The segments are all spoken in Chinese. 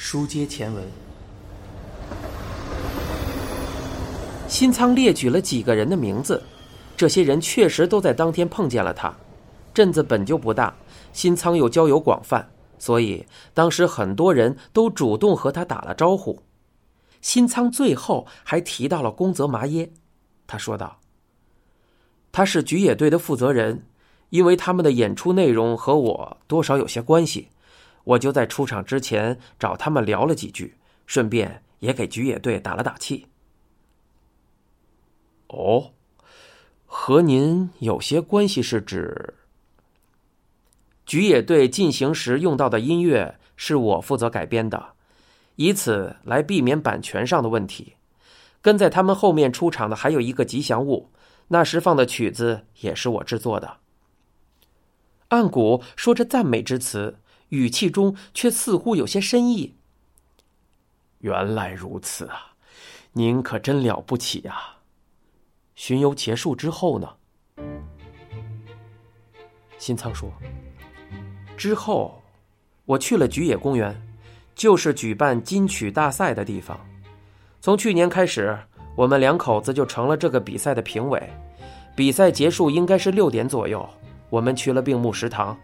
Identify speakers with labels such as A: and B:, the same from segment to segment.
A: 书接前文，新仓列举了几个人的名字，这些人确实都在当天碰见了他。镇子本就不大，新仓又交友广泛，所以当时很多人都主动和他打了招呼。新仓最后还提到了宫泽麻耶，他说道：“他是菊野队的负责人，因为他们的演出内容和我多少有些关系，我就在出场之前找他们聊了几句，顺便也给菊野队打了打气。”哦，和您有些关系是指？菊野队进行时用到的音乐是我负责改编的。以此来避免版权上的问题。跟在他们后面出场的还有一个吉祥物，那时放的曲子也是我制作的。岸谷说着赞美之词，语气中却似乎有些深意。原来如此啊，您可真了不起啊！巡游结束之后呢？新仓说：“之后，我去了菊野公园。”就是举办金曲大赛的地方。从去年开始，我们两口子就成了这个比赛的评委。比赛结束应该是六点左右，我们去了病木食堂。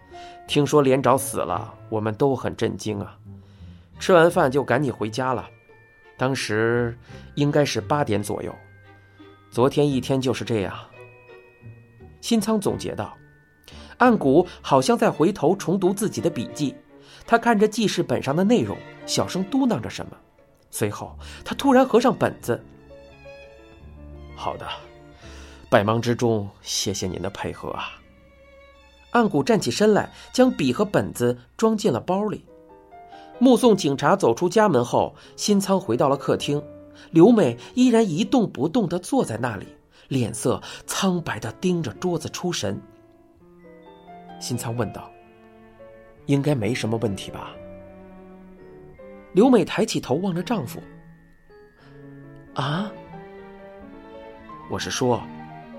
A: 听说连长死了，我们都很震惊啊。吃完饭就赶紧回家了。当时应该是八点左右。昨天一天就是这样。新仓总结道。岸谷好像在回头重读自己的笔记。他看着记事本上的内容，小声嘟囔着什么，随后他突然合上本子。好的，百忙之中谢谢您的配合啊。岸谷站起身来，将笔和本子装进了包里。目送警察走出家门后，新仓回到了客厅，刘美依然一动不动地坐在那里，脸色苍白地盯着桌子出神。新仓问道。应该没什么问题吧？刘美抬起头望着丈夫。啊，我是说，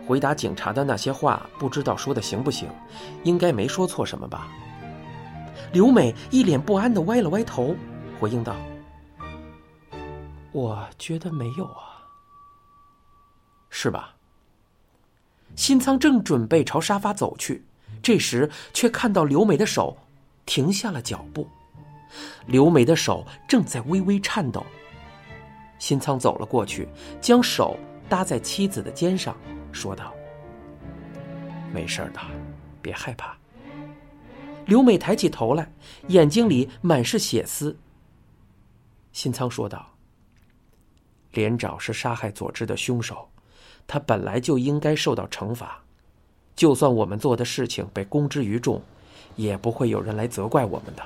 A: 回答警察的那些话，不知道说的行不行？应该没说错什么吧？刘美一脸不安的歪了歪头，回应道：“我觉得没有啊，是吧？”新仓正准备朝沙发走去，这时却看到刘美的手。停下了脚步，刘美的手正在微微颤抖。新仓走了过去，将手搭在妻子的肩上，说道：“没事的，别害怕。”刘美抬起头来，眼睛里满是血丝。新仓说道：“连长是杀害佐治的凶手，他本来就应该受到惩罚，就算我们做的事情被公之于众。”也不会有人来责怪我们的。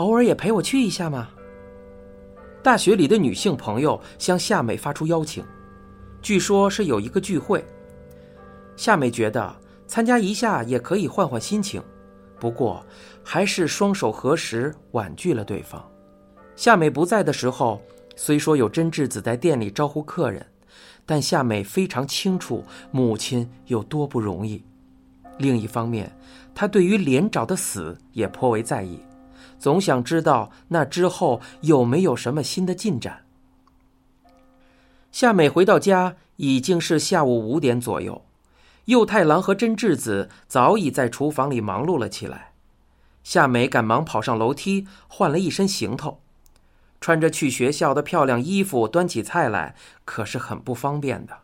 A: 偶尔也陪我去一下嘛。大学里的女性朋友向夏美发出邀请，据说是有一个聚会。夏美觉得参加一下也可以换换心情，不过还是双手合十婉拒了对方。夏美不在的时候。虽说有真智子在店里招呼客人，但夏美非常清楚母亲有多不容易。另一方面，她对于连长的死也颇为在意，总想知道那之后有没有什么新的进展。夏美回到家已经是下午五点左右，右太郎和真智子早已在厨房里忙碌了起来。夏美赶忙跑上楼梯，换了一身行头。穿着去学校的漂亮衣服，端起菜来可是很不方便的。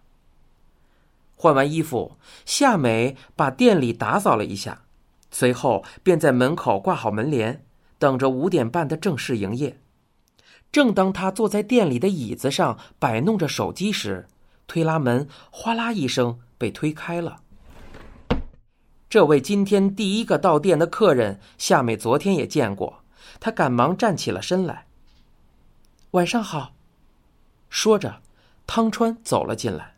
A: 换完衣服，夏美把店里打扫了一下，随后便在门口挂好门帘，等着五点半的正式营业。正当他坐在店里的椅子上摆弄着手机时，推拉门哗啦一声被推开了。这位今天第一个到店的客人，夏美昨天也见过，她赶忙站起了身来。晚上好，说着，汤川走了进来。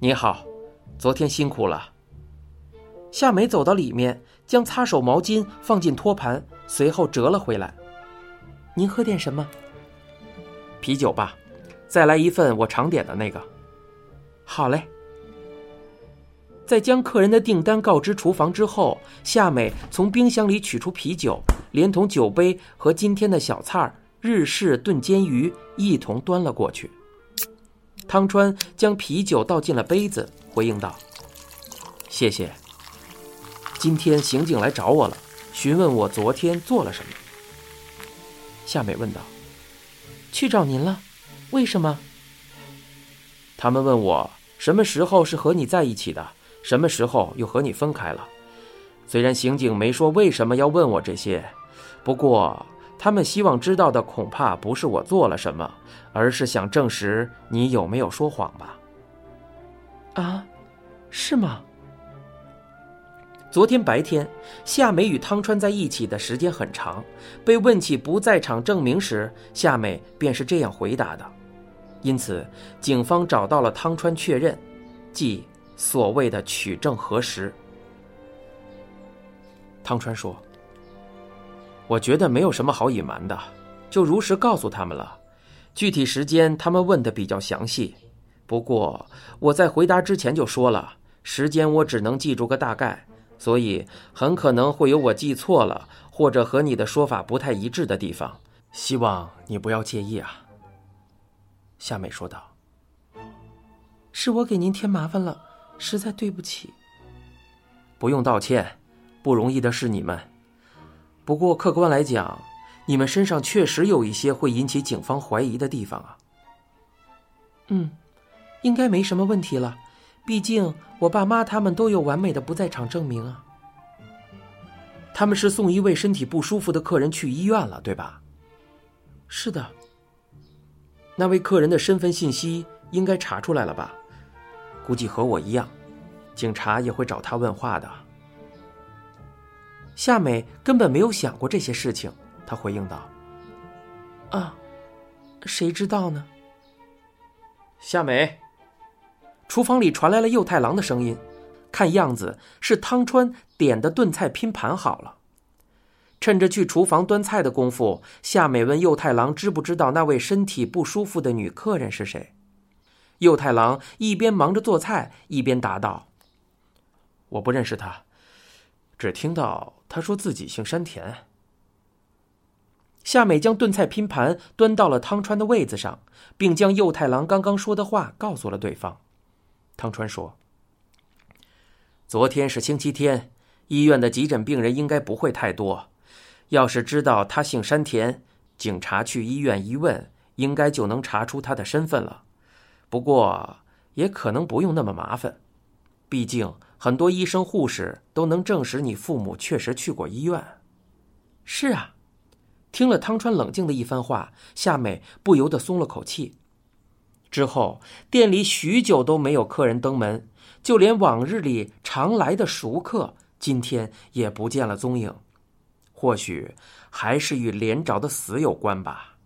A: 你好，昨天辛苦了。夏美走到里面，将擦手毛巾放进托盘，随后折了回来。您喝点什么？啤酒吧，再来一份我常点的那个。好嘞。在将客人的订单告知厨房之后，夏美从冰箱里取出啤酒，连同酒杯和今天的小菜儿日式炖煎鱼一同端了过去。汤川将啤酒倒进了杯子，回应道：“谢谢。今天刑警来找我了，询问我昨天做了什么。”夏美问道：“
B: 去找您了？为什么？”
A: 他们问我什么时候是和你在一起的。什么时候又和你分开了？虽然刑警没说为什么要问我这些，不过他们希望知道的恐怕不是我做了什么，而是想证实你有没有说谎吧。
B: 啊，是吗？
A: 昨天白天，夏美与汤川在一起的时间很长。被问起不在场证明时，夏美便是这样回答的。因此，警方找到了汤川确认，即。所谓的取证核实，汤川说：“我觉得没有什么好隐瞒的，就如实告诉他们了。具体时间他们问的比较详细，不过我在回答之前就说了，时间我只能记住个大概，所以很可能会有我记错了或者和你的说法不太一致的地方，希望你不要介意啊。”夏美说道：“
B: 是我给您添麻烦了。”实在对不起。
A: 不用道歉，不容易的是你们。不过客观来讲，你们身上确实有一些会引起警方怀疑的地方啊。
B: 嗯，应该没什么问题了。毕竟我爸妈他们都有完美的不在场证明啊。
A: 他们是送一位身体不舒服的客人去医院了，对吧？
B: 是的。
A: 那位客人的身份信息应该查出来了吧？估计和我一样，警察也会找他问话的。夏美根本没有想过这些事情，她回应道：“
B: 啊，谁知道呢？”
A: 夏美，厨房里传来了右太郎的声音，看样子是汤川点的炖菜拼盘好了。趁着去厨房端菜的功夫，夏美问右太郎知不知道那位身体不舒服的女客人是谁。右太郎一边忙着做菜，一边答道：“我不认识他，只听到他说自己姓山田。”夏美将炖菜拼盘端到了汤川的位子上，并将右太郎刚刚说的话告诉了对方。汤川说：“昨天是星期天，医院的急诊病人应该不会太多。要是知道他姓山田，警察去医院一问，应该就能查出他的身份了。”不过，也可能不用那么麻烦，毕竟很多医生护士都能证实你父母确实去过医院。
B: 是啊，
A: 听了汤川冷静的一番话，夏美不由得松了口气。之后，店里许久都没有客人登门，就连往日里常来的熟客，今天也不见了踪影。或许还是与连着的死有关吧。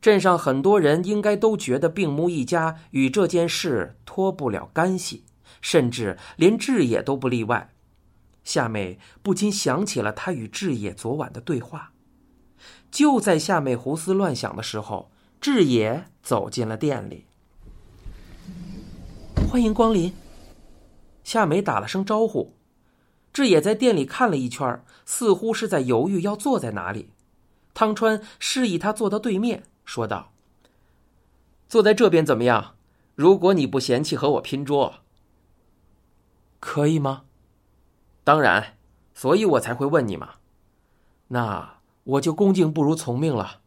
A: 镇上很多人应该都觉得病木一家与这件事脱不了干系，甚至连志野都不例外。夏美不禁想起了他与志野昨晚的对话。就在夏美胡思乱想的时候，志野走进了店里。
B: 欢迎光临。
A: 夏美打了声招呼。志野在店里看了一圈，似乎是在犹豫要坐在哪里。汤川示意他坐到对面。说道：“坐在这边怎么样？如果你不嫌弃和我拼桌，
B: 可以吗？
A: 当然，所以我才会问你嘛。那我就恭敬不如从命了。”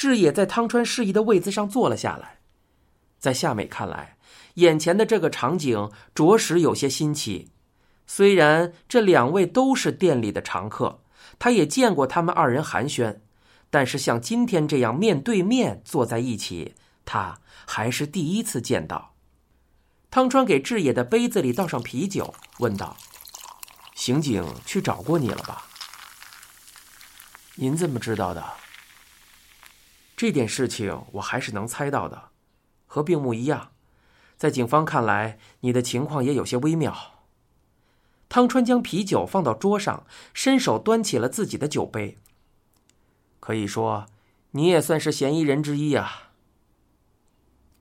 A: 志野在汤川示意的位子上坐了下来。在夏美看来，眼前的这个场景着实有些新奇。虽然这两位都是店里的常客，他也见过他们二人寒暄。但是像今天这样面对面坐在一起，他还是第一次见到。汤川给志野的杯子里倒上啤酒，问道：“刑警去找过你了吧？”“
B: 您怎么知道的？”“
A: 这点事情我还是能猜到的，和病木一样，在警方看来，你的情况也有些微妙。”汤川将啤酒放到桌上，伸手端起了自己的酒杯。可以说，你也算是嫌疑人之一啊。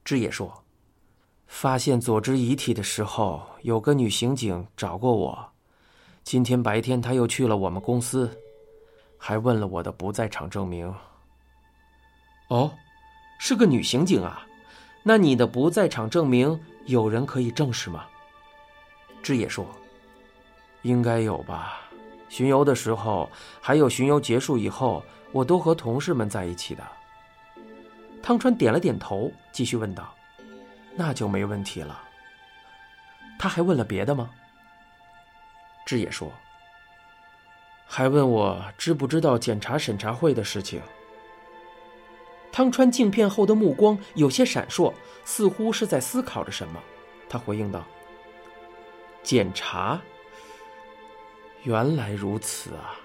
A: 志野说：“发现佐之遗体的时候，有个女刑警找过我。今天白天，她又去了我们公司，还问了我的不在场证明。
B: 哦，是个女刑警啊？那你的不在场证明有人可以证实吗？
A: 志野说：“应该有吧。巡游的时候，还有巡游结束以后，我都和同事们在一起的。”
B: 汤川点了点头，继续问道：“
A: 那就没问题了。”
B: 他还问了别的吗？
A: 志野说：“还问我知不知道检查审查会的事情。”
B: 汤川镜片后的目光有些闪烁，似乎是在思考着什么。他回应道：“
A: 检查，原来如此啊！”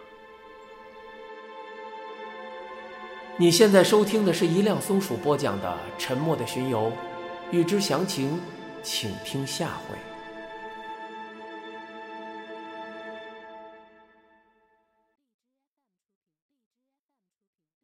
B: 你现在收听的是一辆松鼠播讲的《沉默的巡游》，欲知详情，请听下回。